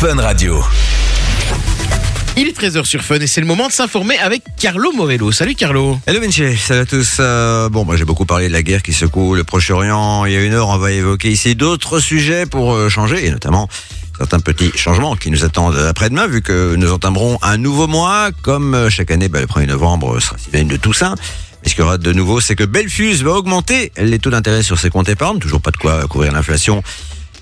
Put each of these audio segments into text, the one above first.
Fun Radio. Il est 13h sur Fun et c'est le moment de s'informer avec Carlo Morello. Salut Carlo. Hello Vinci, salut à tous. Euh, bon, moi j'ai beaucoup parlé de la guerre qui secoue le Proche-Orient. Il y a une heure, on va évoquer ici d'autres sujets pour euh, changer, et notamment certains petits changements qui nous attendent après-demain, vu que nous entamerons un nouveau mois. Comme euh, chaque année, bah, le 1er novembre sera synonyme de Toussaint. Et ce qu'il y aura de nouveau, c'est que Belfus va augmenter les taux d'intérêt sur ses comptes épargne. Toujours pas de quoi couvrir l'inflation.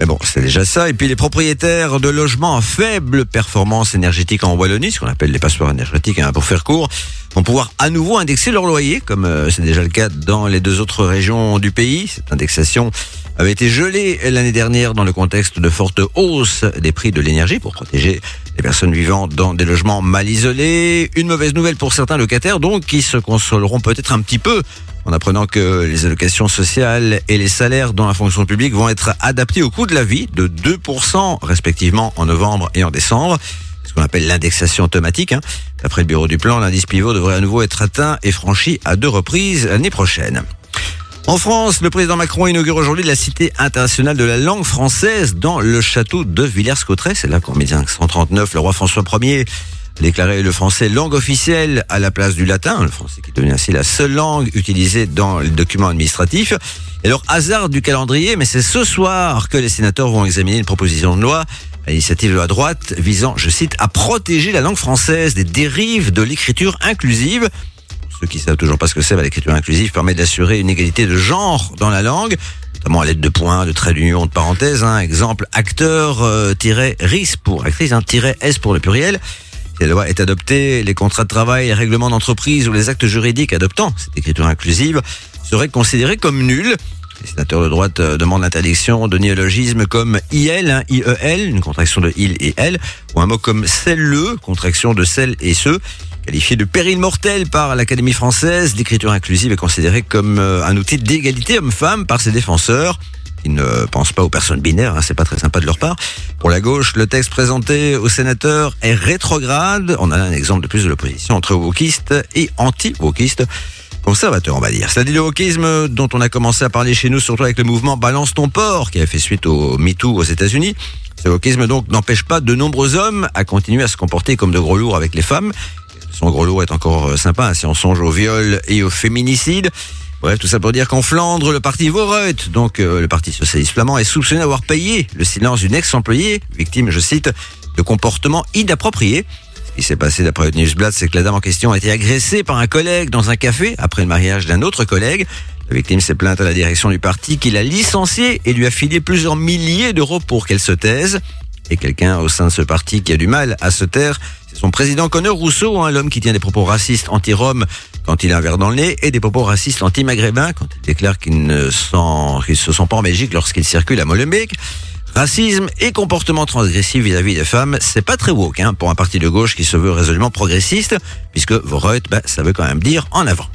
Mais bon, c'est déjà ça. Et puis les propriétaires de logements à faible performance énergétique en Wallonie, ce qu'on appelle les passoires énergétiques, hein, pour faire court, vont pouvoir à nouveau indexer leur loyer, comme euh, c'est déjà le cas dans les deux autres régions du pays. Cette indexation avait été gelée l'année dernière dans le contexte de forte hausse des prix de l'énergie pour protéger les personnes vivant dans des logements mal isolés. Une mauvaise nouvelle pour certains locataires, donc, qui se consoleront peut-être un petit peu en apprenant que les allocations sociales et les salaires dans la fonction publique vont être adaptés au coût de la vie de 2% respectivement en novembre et en décembre. Ce qu'on appelle l'indexation automatique. Hein. D'après le bureau du plan, l'indice pivot devrait à nouveau être atteint et franchi à deux reprises l'année prochaine. En France, le président Macron inaugure aujourd'hui la Cité internationale de la langue française dans le château de Villers-Cotterêts. C'est là qu'en 1939, le roi François Ier déclarer le français langue officielle à la place du latin, le français qui devient ainsi la seule langue utilisée dans les documents administratifs. Et alors, hasard du calendrier, mais c'est ce soir que les sénateurs vont examiner une proposition de loi à l'initiative de la droite visant, je cite, à protéger la langue française des dérives de l'écriture inclusive. Ceux qui savent toujours pas ce que c'est, l'écriture inclusive permet d'assurer une égalité de genre dans la langue, notamment à l'aide de points, de traits d'union, de parenthèses. Hein. Exemple, acteur-ris pour actrice, hein, S pour le pluriel. Si la loi est adoptée, les contrats de travail, les règlements d'entreprise ou les actes juridiques adoptant cette écriture inclusive seraient considérés comme nuls. Les sénateurs de droite euh, demandent l'interdiction de néologismes comme IL, hein, IEL, une contraction de il et elle, ou un mot comme celle-le, contraction de celle et ce. Qualifié de péril mortel par l'Académie française, l'écriture inclusive est considérée comme euh, un outil d'égalité homme-femme par ses défenseurs qui ne pensent pas aux personnes binaires, hein, c'est pas très sympa de leur part. Pour la gauche, le texte présenté aux sénateurs est rétrograde. On a un exemple de plus de l'opposition entre wokistes et anti-wokistes. Conservateurs, on va dire. C'est-à-dire le wokisme dont on a commencé à parler chez nous, surtout avec le mouvement Balance ton port, qui a fait suite au MeToo aux États-Unis. Ce wokisme donc n'empêche pas de nombreux hommes à continuer à se comporter comme de gros lourds avec les femmes. Son gros lourd est encore euh, sympa, hein, si on songe au viol et au féminicide. Bref, tout ça pour dire qu'en Flandre, le parti Voreut, donc euh, le parti socialiste flamand, est soupçonné d'avoir payé le silence d'une ex-employée, victime, je cite, de comportements inappropriés. Ce qui s'est passé d'après le Newsblad, c'est que la dame en question a été agressée par un collègue dans un café après le mariage d'un autre collègue. La victime s'est plainte à la direction du parti qui l'a licenciée et lui a filé plusieurs milliers d'euros pour qu'elle se taise. Et quelqu'un au sein de ce parti qui a du mal à se taire, c'est son président Connor Rousseau, hein, l'homme qui tient des propos racistes anti-roms quand il a un verre dans le nez et des propos racistes anti-maghrébins quand il déclare qu'il ne se sent pas en Belgique lorsqu'il circule à Molenbeek. Racisme et comportement transgressif vis-à-vis des femmes, c'est pas très woke hein, pour un parti de gauche qui se veut résolument progressiste, puisque Voreut, bah, ça veut quand même dire en avant.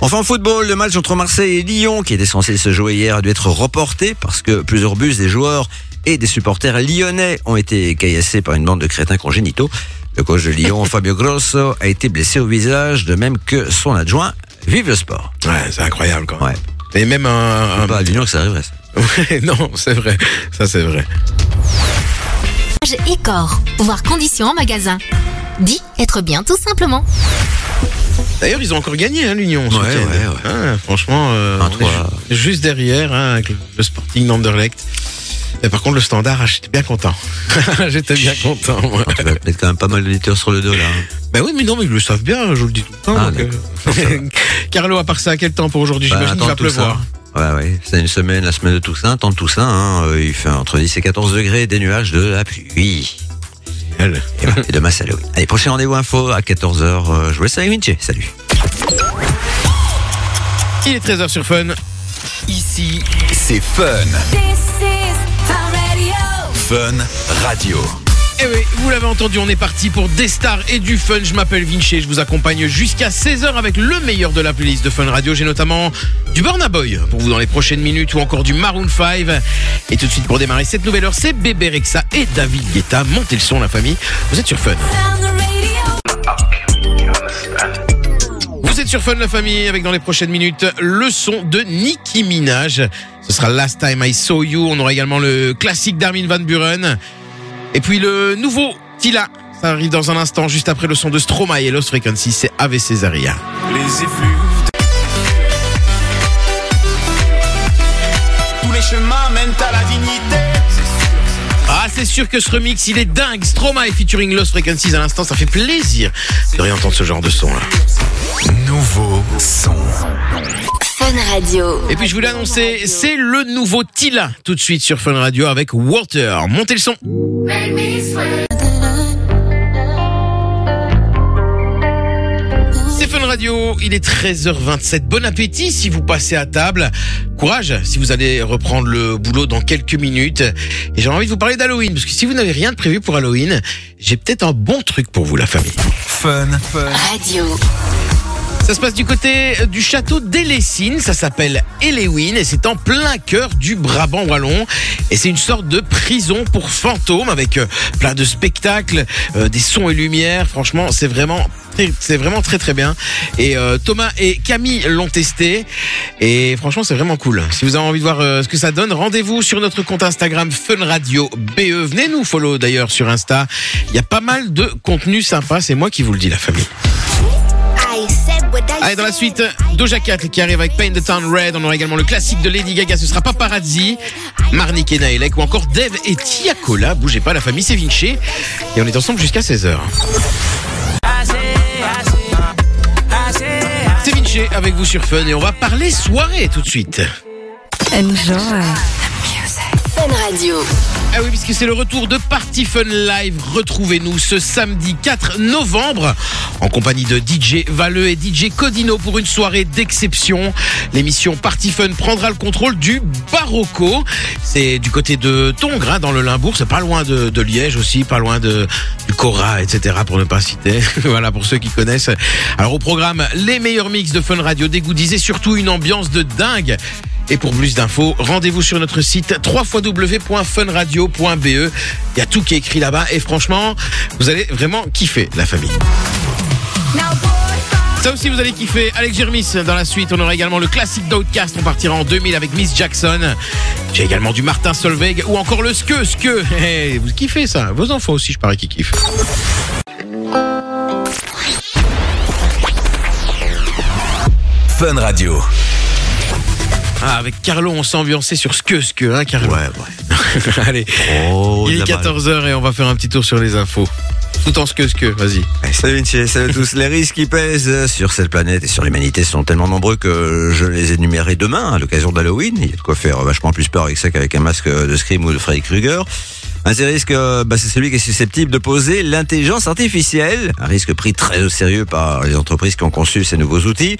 Enfin, en football, le match entre Marseille et Lyon, qui était censé se jouer hier, a dû être reporté parce que plusieurs bus des joueurs et des supporters lyonnais ont été caillassés par une bande de crétins congénitaux. Le coach de Lyon, Fabio Grosso, a été blessé au visage, de même que son adjoint. Vive le sport. Ouais, c'est incroyable quand même. Ouais. Et même un... un... Pas à Lyon que ça arriverait. Ça. Ouais, non, c'est vrai. Ça, c'est vrai. et corps. Voir conditions en magasin. Dit être bien tout simplement. D'ailleurs, ils ont encore gagné, hein, l'Union. Ouais, ouais, ouais. Hein, franchement, euh, Un on est trois. ju- juste derrière, hein, avec le Sporting d'Anderlecht. Et par contre, le Standard, ah, j'étais bien content. j'étais bien content. moi. Tu vas mettre quand même pas mal d'auditeurs sur le dos là. hein. Ben oui, mais non, mais ils le savent bien, je vous le dis tout le temps. Ah, donc, euh, Carlo, à part ça, quel temps pour aujourd'hui Bah, J'imagine qu'il va pleuvoir. Ouais, ouais. C'est une semaine, la semaine de Toussaint, temps de Toussaint. Hein. Euh, Il fait entre 10 et 14 degrés, des nuages, de la pluie. Et, voilà. Et demain, c'est Halloween. Allez, prochain rendez-vous info à 14h. Euh, je vous laisse avec Vinci. Salut. Il est 13h sur Fun. Ici, C'est Fun. Fun Radio. Eh oui, vous l'avez entendu, on est parti pour des stars et du fun. Je m'appelle Vinci, je vous accompagne jusqu'à 16h avec le meilleur de la playlist de Fun Radio. J'ai notamment du Burna Boy pour vous dans les prochaines minutes ou encore du Maroon 5. Et tout de suite pour démarrer cette nouvelle heure, c'est Bébé Rexa et David Guetta. Montez le son la famille, vous êtes sur Fun. Sur Fun la famille avec dans les prochaines minutes le son de Nicki Minaj. Ce sera Last Time I Saw You. On aura également le classique d'Armin Van Buren. Et puis le nouveau Tila, ça arrive dans un instant, juste après le son de Stromae et Lost Frequency, c'est Ave Cesaria. Les effluves. Tous les chemins mènent à la dignité. Ah, c'est sûr que ce remix, il est dingue. Stromae featuring Lost Frequencies à l'instant, ça fait plaisir de réentendre ce genre de son là. Son. Fun Radio. Et puis je voulais annoncer, c'est le nouveau Tila tout de suite sur Fun Radio avec Water. Montez le son. C'est Fun Radio, il est 13h27. Bon appétit si vous passez à table. Courage si vous allez reprendre le boulot dans quelques minutes. Et j'ai envie de vous parler d'Halloween, parce que si vous n'avez rien de prévu pour Halloween, j'ai peut-être un bon truc pour vous, la famille. Fun. Radio. Ça se passe du côté du château d'Elessine, ça s'appelle Elewin et c'est en plein cœur du Brabant wallon et c'est une sorte de prison pour fantômes avec euh, plein de spectacles, euh, des sons et lumières. Franchement, c'est vraiment c'est vraiment très très bien. Et euh, Thomas et Camille l'ont testé et franchement, c'est vraiment cool. Si vous avez envie de voir ce que ça donne, rendez-vous sur notre compte Instagram Fun Radio BE. Venez nous follow d'ailleurs sur Insta. Il y a pas mal de contenu sympa, c'est moi qui vous le dis la famille. Allez, dans la suite, Doja Cat qui arrive avec Paint the Town Red. On aura également le classique de Lady Gaga, ce sera Paparazzi, Marnik et Naelek ou encore Dev et Tiakola. Bougez pas, la famille c'est Vinci. Et on est ensemble jusqu'à 16h. C'est Vinci avec vous sur Fun et on va parler soirée tout de suite. Enjoy. Ah oui, puisque c'est le retour de Party Fun Live. Retrouvez-nous ce samedi 4 novembre en compagnie de DJ Valeux et DJ Codino pour une soirée d'exception. L'émission Party Fun prendra le contrôle du Barocco. C'est du côté de Tongres, hein, dans le Limbourg. C'est pas loin de, Liège aussi, pas loin de, du Cora, etc. pour ne pas citer. voilà, pour ceux qui connaissent. Alors au programme, les meilleurs mix de Fun Radio, et surtout une ambiance de dingue. Et pour plus d'infos, rendez-vous sur notre site www.funradio.be. Il y a tout qui est écrit là-bas et franchement, vous allez vraiment kiffer la famille. Ça aussi, vous allez kiffer. Alex Jermis dans la suite. On aura également le classique d'Outcast. On partira en 2000 avec Miss Jackson. J'ai également du Martin Solveig ou encore le Ske Ske. Hey, vous kiffez ça Vos enfants aussi, je parie qu'ils kiffent. Fun Radio. Ah, avec Carlo, on s'est ambiancé sur Ske Ske, hein, Carlo Ouais, ouais. Allez, Oh, il est de la balle. 14h et on va faire un petit tour sur les infos. Tout en Ske Ske, vas-y. Eh, Salut Vinci, salut à tous. Les risques qui pèsent sur cette planète et sur l'humanité sont tellement nombreux que je les énumérerai demain à l'occasion d'Halloween. Il y a de quoi faire vachement plus peur avec ça qu'avec un masque de Scream ou de Freddy Krueger. Un ces risques, euh, bah, c'est celui qui est susceptible de poser l'intelligence artificielle. Un risque pris très au sérieux par les entreprises qui ont conçu ces nouveaux outils.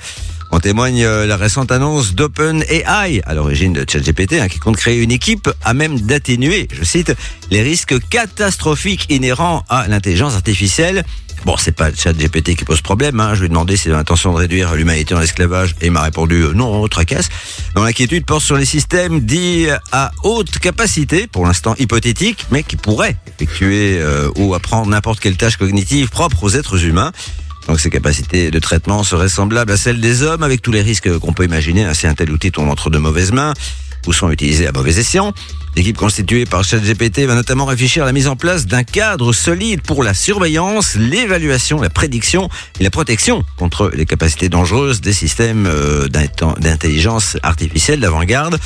En témoigne euh, la récente annonce d'OpenAI, à l'origine de ChatGPT, hein, qui compte créer une équipe à même d'atténuer, je cite, les risques catastrophiques inhérents à l'intelligence artificielle. Bon, c'est pas ChatGPT qui pose problème. Hein. Je lui ai demandé s'il a l'intention de réduire l'humanité en esclavage et il m'a répondu euh, non, tracasse. Donc l'inquiétude porte sur les systèmes dits à haute capacité, pour l'instant hypothétiques, mais qui pourraient effectuer euh, ou apprendre n'importe quelle tâche cognitive propre aux êtres humains. Donc ces capacités de traitement seraient semblables à celles des hommes avec tous les risques qu'on peut imaginer si un tel outil tombe entre de mauvaises mains ou sont utilisés à mauvais escient. L'équipe constituée par ChatGPT va notamment réfléchir à la mise en place d'un cadre solide pour la surveillance, l'évaluation, la prédiction et la protection contre les capacités dangereuses des systèmes euh, d'intelligence artificielle d'avant-garde.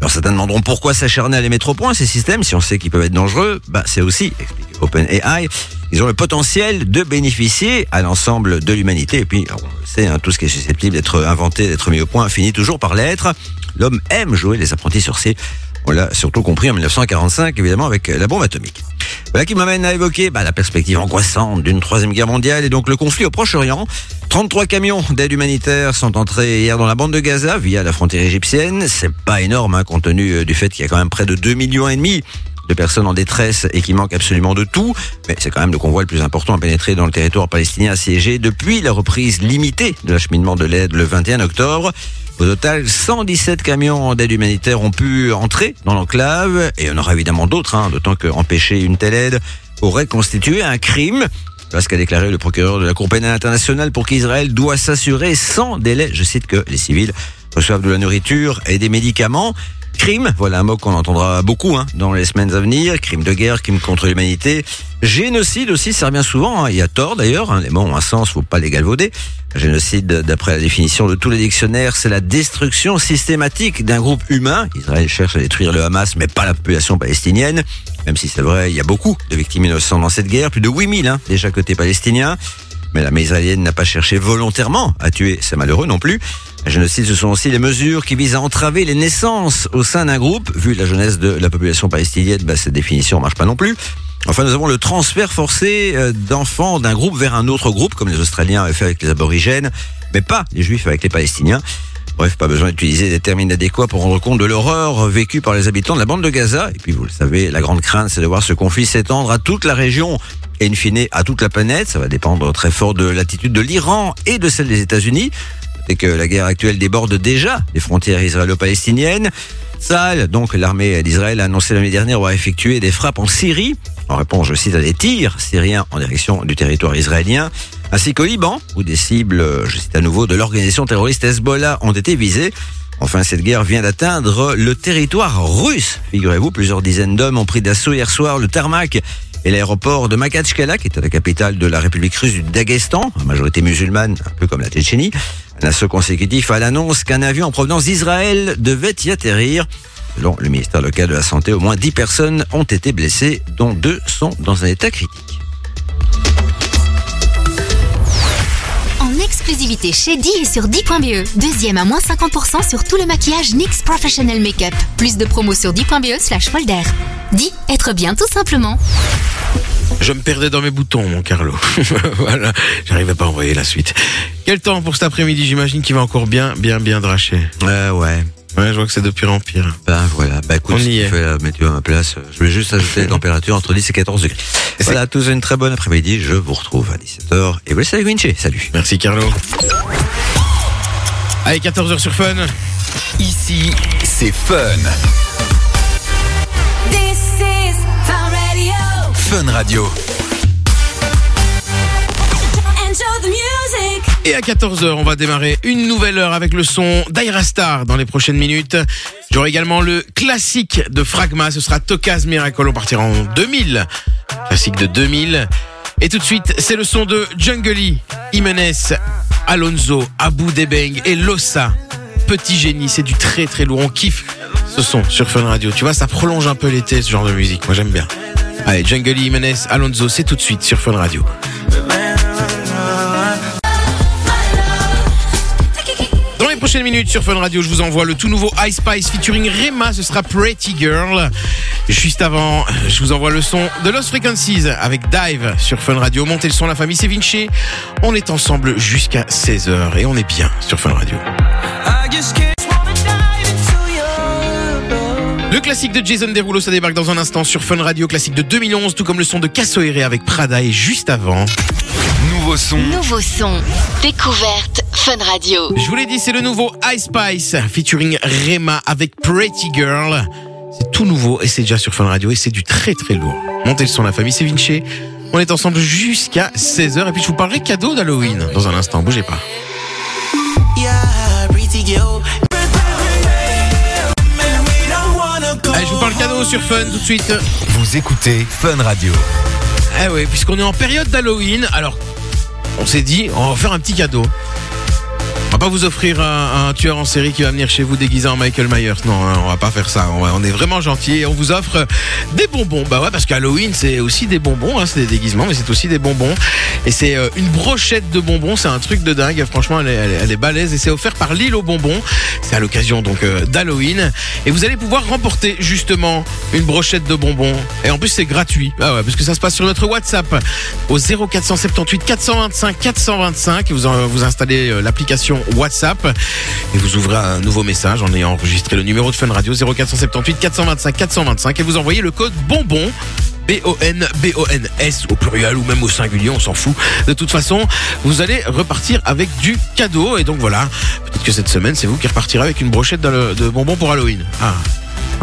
Alors certains demanderont pourquoi s'acharner à les mettre au point ces systèmes si on sait qu'ils peuvent être dangereux. Bah c'est aussi, explique OpenAI, ils ont le potentiel de bénéficier à l'ensemble de l'humanité. Et puis on sait, hein, tout ce qui est susceptible d'être inventé, d'être mis au point, finit toujours par l'être. L'homme aime jouer les apprentis sorciers. On l'a surtout compris en 1945, évidemment, avec la bombe atomique. Voilà qui m'amène à évoquer bah, la perspective angoissante d'une troisième guerre mondiale et donc le conflit au Proche-Orient. 33 camions d'aide humanitaire sont entrés hier dans la bande de Gaza via la frontière égyptienne. C'est pas énorme, hein, compte tenu euh, du fait qu'il y a quand même près de 2 millions et demi de personnes en détresse et qui manquent absolument de tout. Mais c'est quand même le convoi le plus important à pénétrer dans le territoire palestinien assiégé depuis la reprise limitée de l'acheminement de l'aide le 21 octobre. Au total, 117 camions d'aide humanitaire ont pu entrer dans l'enclave et il y en aura évidemment d'autres, hein, d'autant qu'empêcher une telle aide aurait constitué un crime. Voilà ce qu'a déclaré le procureur de la Cour pénale internationale pour qu'Israël doit s'assurer sans délai, je cite, que les civils reçoivent de la nourriture et des médicaments. Crime, voilà un mot qu'on entendra beaucoup hein, dans les semaines à venir. Crime de guerre, crime contre l'humanité. Génocide aussi, ça revient souvent. hein. Il y a tort d'ailleurs. Hein. Les mots ont un sens, faut pas les galvauder. Génocide, d'après la définition de tous les dictionnaires, c'est la destruction systématique d'un groupe humain. Israël cherche à détruire le Hamas, mais pas la population palestinienne. Même si c'est vrai, il y a beaucoup de victimes innocentes dans cette guerre, plus de 8000 hein, déjà côté palestinien. Mais l'armée israélienne n'a pas cherché volontairement à tuer, c'est malheureux non plus. Un génocide, ce sont aussi les mesures qui visent à entraver les naissances au sein d'un groupe. Vu la jeunesse de la population palestinienne, bah, cette définition marche pas non plus. Enfin, nous avons le transfert forcé euh, d'enfants d'un groupe vers un autre groupe, comme les Australiens avaient fait avec les aborigènes, mais pas les Juifs avec les Palestiniens. Bref, pas besoin d'utiliser des termes adéquats pour rendre compte de l'horreur vécue par les habitants de la bande de Gaza. Et puis, vous le savez, la grande crainte, c'est de voir ce conflit s'étendre à toute la région et in fine à toute la planète. Ça va dépendre très fort de l'attitude de l'Iran et de celle des États-Unis. C'est que la guerre actuelle déborde déjà les frontières israélo-palestiniennes. Sahel, donc l'armée d'Israël a annoncé l'année dernière avoir effectué des frappes en Syrie, en réponse, je cite, à des tirs syriens en direction du territoire israélien, ainsi qu'au Liban, où des cibles, je cite à nouveau, de l'organisation terroriste Hezbollah ont été visées. Enfin, cette guerre vient d'atteindre le territoire russe. Figurez-vous, plusieurs dizaines d'hommes ont pris d'assaut hier soir le tarmac et l'aéroport de Makhatchkala, qui est la capitale de la République russe du Daghestan, majorité musulmane, un peu comme la Tchétchénie. Un assaut consécutif à l'annonce qu'un avion en provenance d'Israël devait y atterrir. Selon le ministère local de la Santé, au moins 10 personnes ont été blessées, dont deux sont dans un état critique. Exclusivité chez Di et sur Di.be. Deuxième à moins 50% sur tout le maquillage NYX Professional Makeup. Plus de promos sur Di.be slash folder. Di, être bien tout simplement. Je me perdais dans mes boutons, mon Carlo. voilà, j'arrivais pas à envoyer la suite. Quel temps pour cet après-midi? J'imagine qu'il va encore bien, bien, bien dracher. Euh, ouais. Ouais, je vois que c'est de pire en pire. Ben voilà, bah écoute, On y est. fais la météo à ma place, euh, je vais juste ajouter les températures entre 10 et 14 degrés. Et Voilà, tous une très bonne après-midi, je vous retrouve à 17h et vous laissez avec Vinci, salut. Merci, Carlo. Allez, 14h sur Fun. Ici, c'est Fun. This is Fun Radio. Fun Radio. Et à 14h, on va démarrer une nouvelle heure avec le son d'Aira Star dans les prochaines minutes. J'aurai également le classique de Fragma, ce sera Tokaz Miracle, on partira en 2000. Classique de 2000. Et tout de suite, c'est le son de Jungly, Jimenez, Alonso, Abu Debeng et Lossa. Petit génie, c'est du très très lourd. On kiffe ce son sur Fun Radio. Tu vois, ça prolonge un peu l'été, ce genre de musique. Moi, j'aime bien. Allez, Jungly, Jimenez, Alonso, c'est tout de suite sur Fun Radio. Prochaines minutes sur Fun Radio, je vous envoie le tout nouveau Ice Spice featuring Rema, ce sera Pretty Girl. Juste avant, je vous envoie le son de Lost Frequencies avec Dive sur Fun Radio. Montez le son, la famille, c'est Vinci. On est ensemble jusqu'à 16h et on est bien sur Fun Radio. Le classique de Jason Derulo, ça débarque dans un instant sur Fun Radio, classique de 2011, tout comme le son de Cassoere avec Prada et juste avant. Nouveau son. Nouveau son. Découverte Fun Radio. Je vous l'ai dit, c'est le nouveau Ice Spice featuring Rema avec Pretty Girl. C'est tout nouveau et c'est déjà sur Fun Radio et c'est du très très lourd. Montez le son, la famille, c'est Vinci. On est ensemble jusqu'à 16h et puis je vous parlerai cadeau d'Halloween dans un instant. Bougez pas. Allez, je vous parle cadeau sur Fun tout de suite. Vous écoutez Fun Radio. Eh oui, puisqu'on est en période d'Halloween, alors on s'est dit, on va faire un petit cadeau. On va pas vous offrir un, tueur en série qui va venir chez vous déguisé en Michael Myers. Non, hein, on va pas faire ça. On, est vraiment gentil et on vous offre des bonbons. Bah ouais, parce qu'Halloween c'est aussi des bonbons. Hein, c'est des déguisements, mais c'est aussi des bonbons. Et c'est euh, une brochette de bonbons. C'est un truc de dingue. Franchement, elle est, elle balèze et c'est offert par l'île aux bonbons. C'est à l'occasion donc euh, d'Halloween et vous allez pouvoir remporter justement une brochette de bonbons. Et en plus c'est gratuit. Ah ouais, parce que ça se passe sur notre WhatsApp au 0478 425 425 et vous vous installez euh, WhatsApp et vous ouvrez un nouveau message en ayant enregistré le numéro de Fun Radio 0478 425 425 et vous envoyez le code bonbon B-O-N, B-O-N-S au pluriel ou même au singulier, on s'en fout. De toute façon, vous allez repartir avec du cadeau. Et donc voilà, peut-être que cette semaine, c'est vous qui repartirez avec une brochette de, de bonbons pour Halloween. Ah,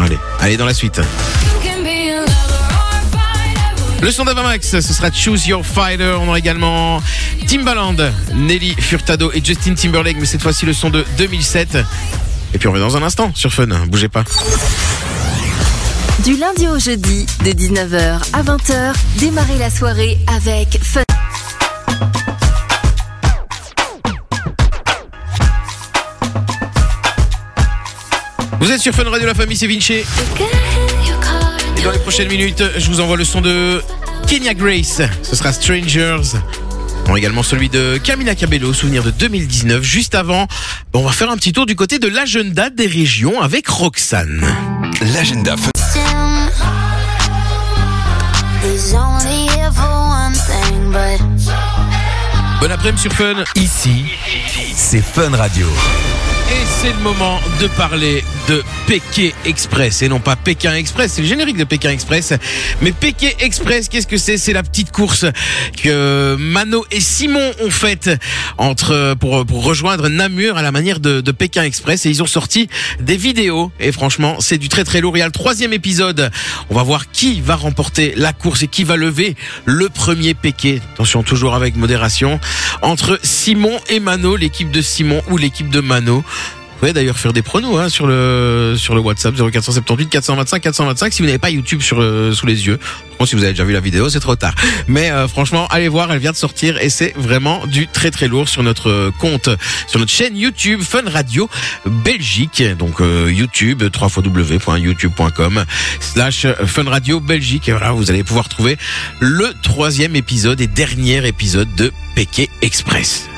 allez, allez dans la suite. Le son d'Avamax, ce sera Choose Your Fighter. On aura également Timbaland, Nelly Furtado et Justin Timberlake, mais cette fois-ci le son de 2007. Et puis on revient dans un instant sur Fun. Bougez pas. Du lundi au jeudi, de 19h à 20h, démarrez la soirée avec Fun. Vous êtes sur Fun Radio, la famille, c'est Vinci. Dans les prochaines minutes, je vous envoie le son de Kenya Grace. Ce sera Strangers. Bon, également celui de Camila Cabello, souvenir de 2019. Juste avant, bon, on va faire un petit tour du côté de l'agenda des régions avec Roxane. L'agenda Fun. Bon après-midi sur Fun. Ici, c'est Fun Radio. Et c'est le moment de parler de Pékin Express et non pas Pékin Express, c'est le générique de Pékin Express. Mais Pékin Express, qu'est-ce que c'est? C'est la petite course que Mano et Simon ont faite entre pour pour rejoindre Namur à la manière de, de Pékin Express et ils ont sorti des vidéos et franchement c'est du très très lourd. Il y a le troisième épisode. On va voir qui va remporter la course et qui va lever le premier Pékin. Attention toujours avec modération entre Simon et Mano, l'équipe de Simon ou l'équipe de Mano. Vous pouvez d'ailleurs faire des pronos hein, sur le sur le WhatsApp 0478 425 425 si vous n'avez pas YouTube sur le- sous les yeux. Bon, si vous avez déjà vu la vidéo, c'est trop tard. Mais euh, franchement, allez voir, elle vient de sortir et c'est vraiment du très très lourd sur notre compte, sur notre chaîne YouTube Fun Radio Belgique. Donc euh, YouTube www.youtube.com slash Fun Radio Belgique. Et voilà, vous allez pouvoir trouver le troisième épisode et dernier épisode de Pékin Express.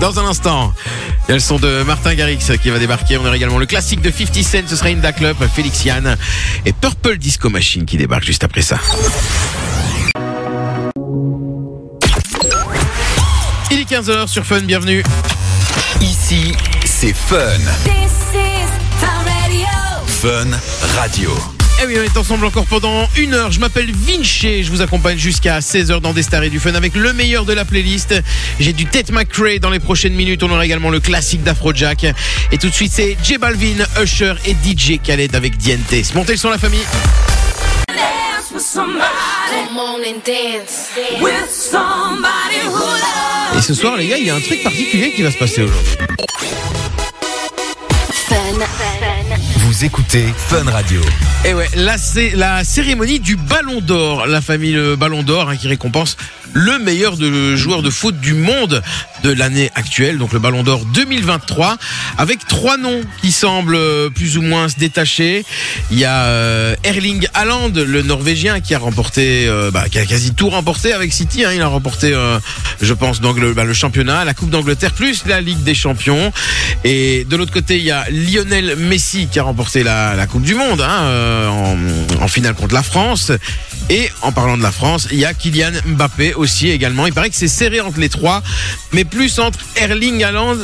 Dans un instant, il y a le son de Martin Garrix qui va débarquer. On aura également le classique de 50 Cent, ce sera Inda Club, Félix Yann et Purple Disco Machine qui débarque juste après ça. Il est 15h sur Fun, bienvenue. Ici, c'est Fun. This is Fun Radio. Fun Radio. Eh oui, on est ensemble encore pendant une heure. Je m'appelle Vinci. Je vous accompagne jusqu'à 16h dans des stars et du fun avec le meilleur de la playlist. J'ai du Ted McRae dans les prochaines minutes. On aura également le classique d'Afrojack. Et tout de suite, c'est J Balvin, Usher et DJ Khaled avec Diente. Montez le son, la famille. Dance with somebody. Come on and dance. With somebody who loves Et ce soir, les gars, il y a un truc particulier qui va se passer aujourd'hui. Écoutez Fun Radio. Et ouais, là c'est la cérémonie du Ballon d'Or, la famille le Ballon d'Or hein, qui récompense le meilleur de joueur de foot du monde de l'année actuelle, donc le Ballon d'Or 2023, avec trois noms qui semblent euh, plus ou moins se détacher. Il y a euh, Erling Haaland, le Norvégien, qui a remporté, euh, bah, qui a quasi tout remporté avec City. hein. il a remporté, je pense, donc le, bah, le championnat, la Coupe d'Angleterre, plus la Ligue des Champions. Et de l'autre côté, il y a Lionel Messi qui a remporté la, Coupe du Monde hein, en finale contre la France. Et en parlant de la France, il y a Kylian Mbappé aussi également. Il paraît que c'est serré entre les trois, mais plus entre Erling Haaland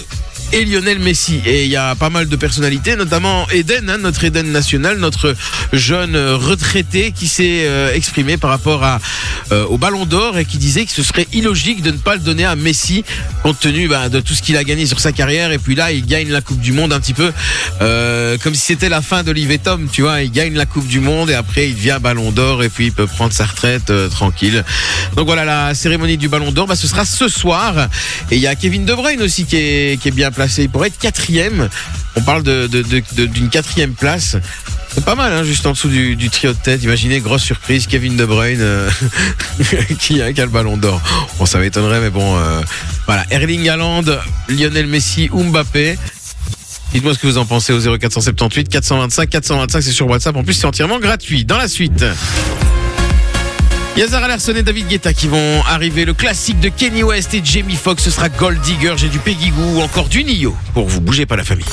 et Lionel Messi. Et il y a pas mal de personnalités, notamment Eden, hein, notre Eden national, notre jeune retraité qui s'est euh, exprimé par rapport à, euh, au Ballon d'Or et qui disait que ce serait illogique de ne pas le donner à Messi compte tenu bah, de tout ce qu'il a gagné sur sa carrière. Et puis là, il gagne la Coupe du Monde un petit peu euh, comme si c'était la fin d'Olivier Tom, tu vois. Il gagne la Coupe du Monde et après il devient Ballon d'Or et puis il peut prendre sa retraite tranquille. Donc voilà, la cérémonie du Ballon d'Or, bah, ce sera ce soir. Et il y a Kevin De Bruyne aussi qui est, qui est bien placé. Il pourrait être quatrième. On parle d'une quatrième place. C'est pas mal, hein, juste en dessous du, trio de tête. Imaginez, grosse surprise, Kevin De Bruyne euh, qui, a, qui a le ballon d'or. Bon, ça m'étonnerait, mais bon, euh, voilà. Erling Haaland, Lionel Messi Mbappé. Dites-moi ce que vous en pensez au 0478 425 425, c'est sur WhatsApp. En plus, c'est entièrement gratuit. Dans la suite. Il y a Zara Larsson et David Guetta qui vont arriver. Le classique de Kenny West et Jamie Foxx, ce sera Gold Digger. J'ai du Peggy Goo ou encore du Nio. Pour vous, bougez pas la famille.